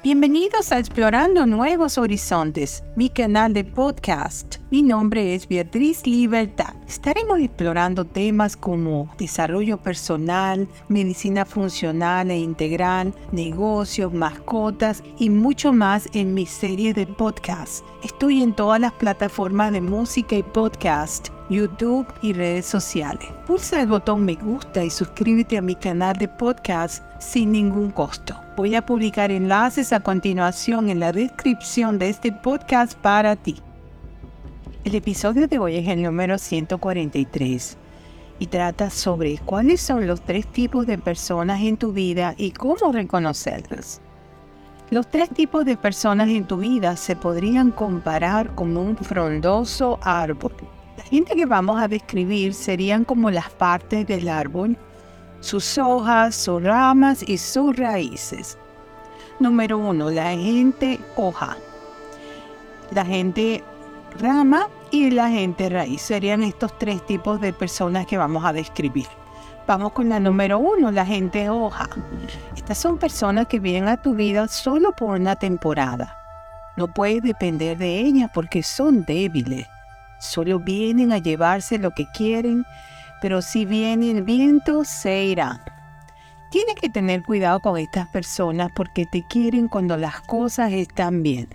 Bienvenidos a Explorando Nuevos Horizontes, mi canal de podcast. Mi nombre es Beatriz Libertad. Estaremos explorando temas como desarrollo personal, medicina funcional e integral, negocios, mascotas y mucho más en mi serie de podcast. Estoy en todas las plataformas de música y podcast YouTube y redes sociales. Pulsa el botón me gusta y suscríbete a mi canal de podcast sin ningún costo. Voy a publicar enlaces a continuación en la descripción de este podcast para ti. El episodio de hoy es el número 143 y trata sobre cuáles son los tres tipos de personas en tu vida y cómo reconocerlos. Los tres tipos de personas en tu vida se podrían comparar como un frondoso árbol la gente que vamos a describir serían como las partes del árbol, sus hojas, sus ramas y sus raíces. Número uno, la gente hoja. La gente rama y la gente raíz. Serían estos tres tipos de personas que vamos a describir. Vamos con la número uno, la gente hoja. Estas son personas que vienen a tu vida solo por una temporada. No puedes depender de ellas porque son débiles. Solo vienen a llevarse lo que quieren, pero si viene el viento, se irán. Tienes que tener cuidado con estas personas porque te quieren cuando las cosas están bien.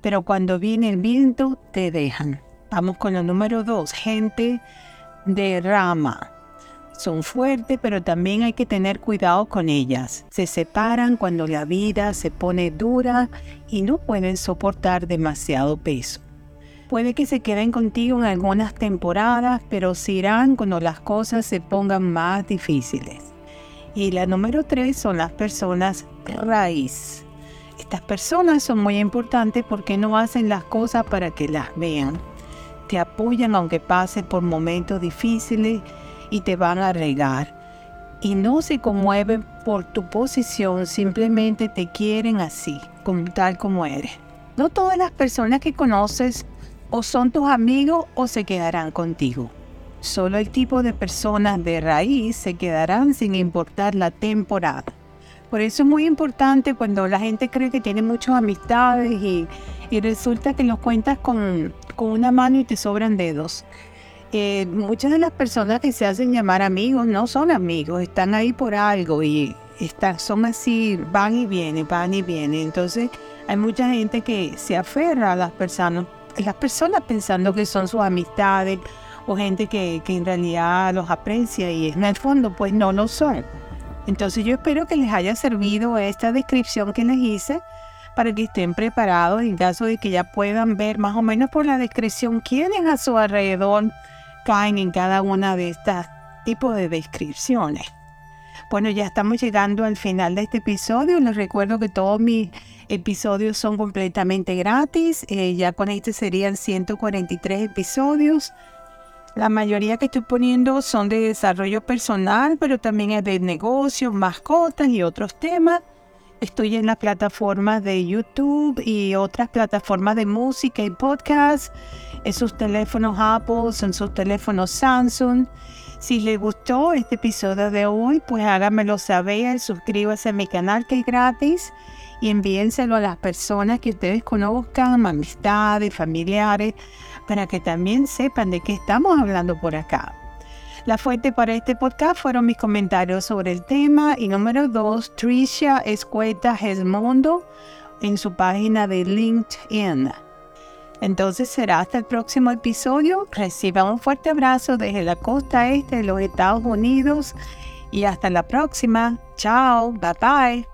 Pero cuando viene el viento, te dejan. Vamos con el número dos, gente de rama. Son fuertes, pero también hay que tener cuidado con ellas. Se separan cuando la vida se pone dura y no pueden soportar demasiado peso. Puede que se queden contigo en algunas temporadas, pero se irán cuando las cosas se pongan más difíciles. Y la número tres son las personas raíz. Estas personas son muy importantes porque no hacen las cosas para que las vean. Te apoyan aunque pases por momentos difíciles y te van a regar. Y no se conmueven por tu posición, simplemente te quieren así, como tal como eres. No todas las personas que conoces o son tus amigos o se quedarán contigo. Solo el tipo de personas de raíz se quedarán sin importar la temporada. Por eso es muy importante cuando la gente cree que tiene muchas amistades y, resulta que los cuentas con, una mano y te sobran dedos. Eh, muchas de las personas que se hacen llamar amigos no son amigos, están ahí por algo y están, son así, van y vienen, van y vienen. Entonces hay mucha gente que se aferra a las personas las personas pensando que son sus amistades o gente que, en realidad los aprecia y en el fondo pues no lo son. Entonces yo espero que les haya servido esta descripción que les hice para que estén preparados en caso de que ya puedan ver más o menos por la descripción quiénes a su alrededor caen en cada una de estas tipos de descripciones. Bueno, ya estamos llegando al final de este episodio. Les recuerdo que todos mis episodios son completamente gratis. Eh, ya con este serían 143 episodios. La mayoría que estoy poniendo son de desarrollo personal, pero también es de negocios, mascotas y otros temas. Estoy en las plataformas de YouTube y otras plataformas de música y podcast, en sus teléfonos Apple, en sus teléfonos Samsung. Si les gustó este episodio de hoy, pues háganmelo saber, suscríbase a mi canal que es gratis y envíenselo a las personas que ustedes conozcan, amistades, familiares, para que también sepan de qué estamos hablando por acá. La fuente para este podcast fueron mis comentarios sobre el tema y número dos, Tricia Escueta Gesmondo en su página de LinkedIn. Entonces será hasta el próximo episodio. Reciban un fuerte abrazo desde la costa este de los Estados Unidos y hasta la próxima. Chao, bye bye.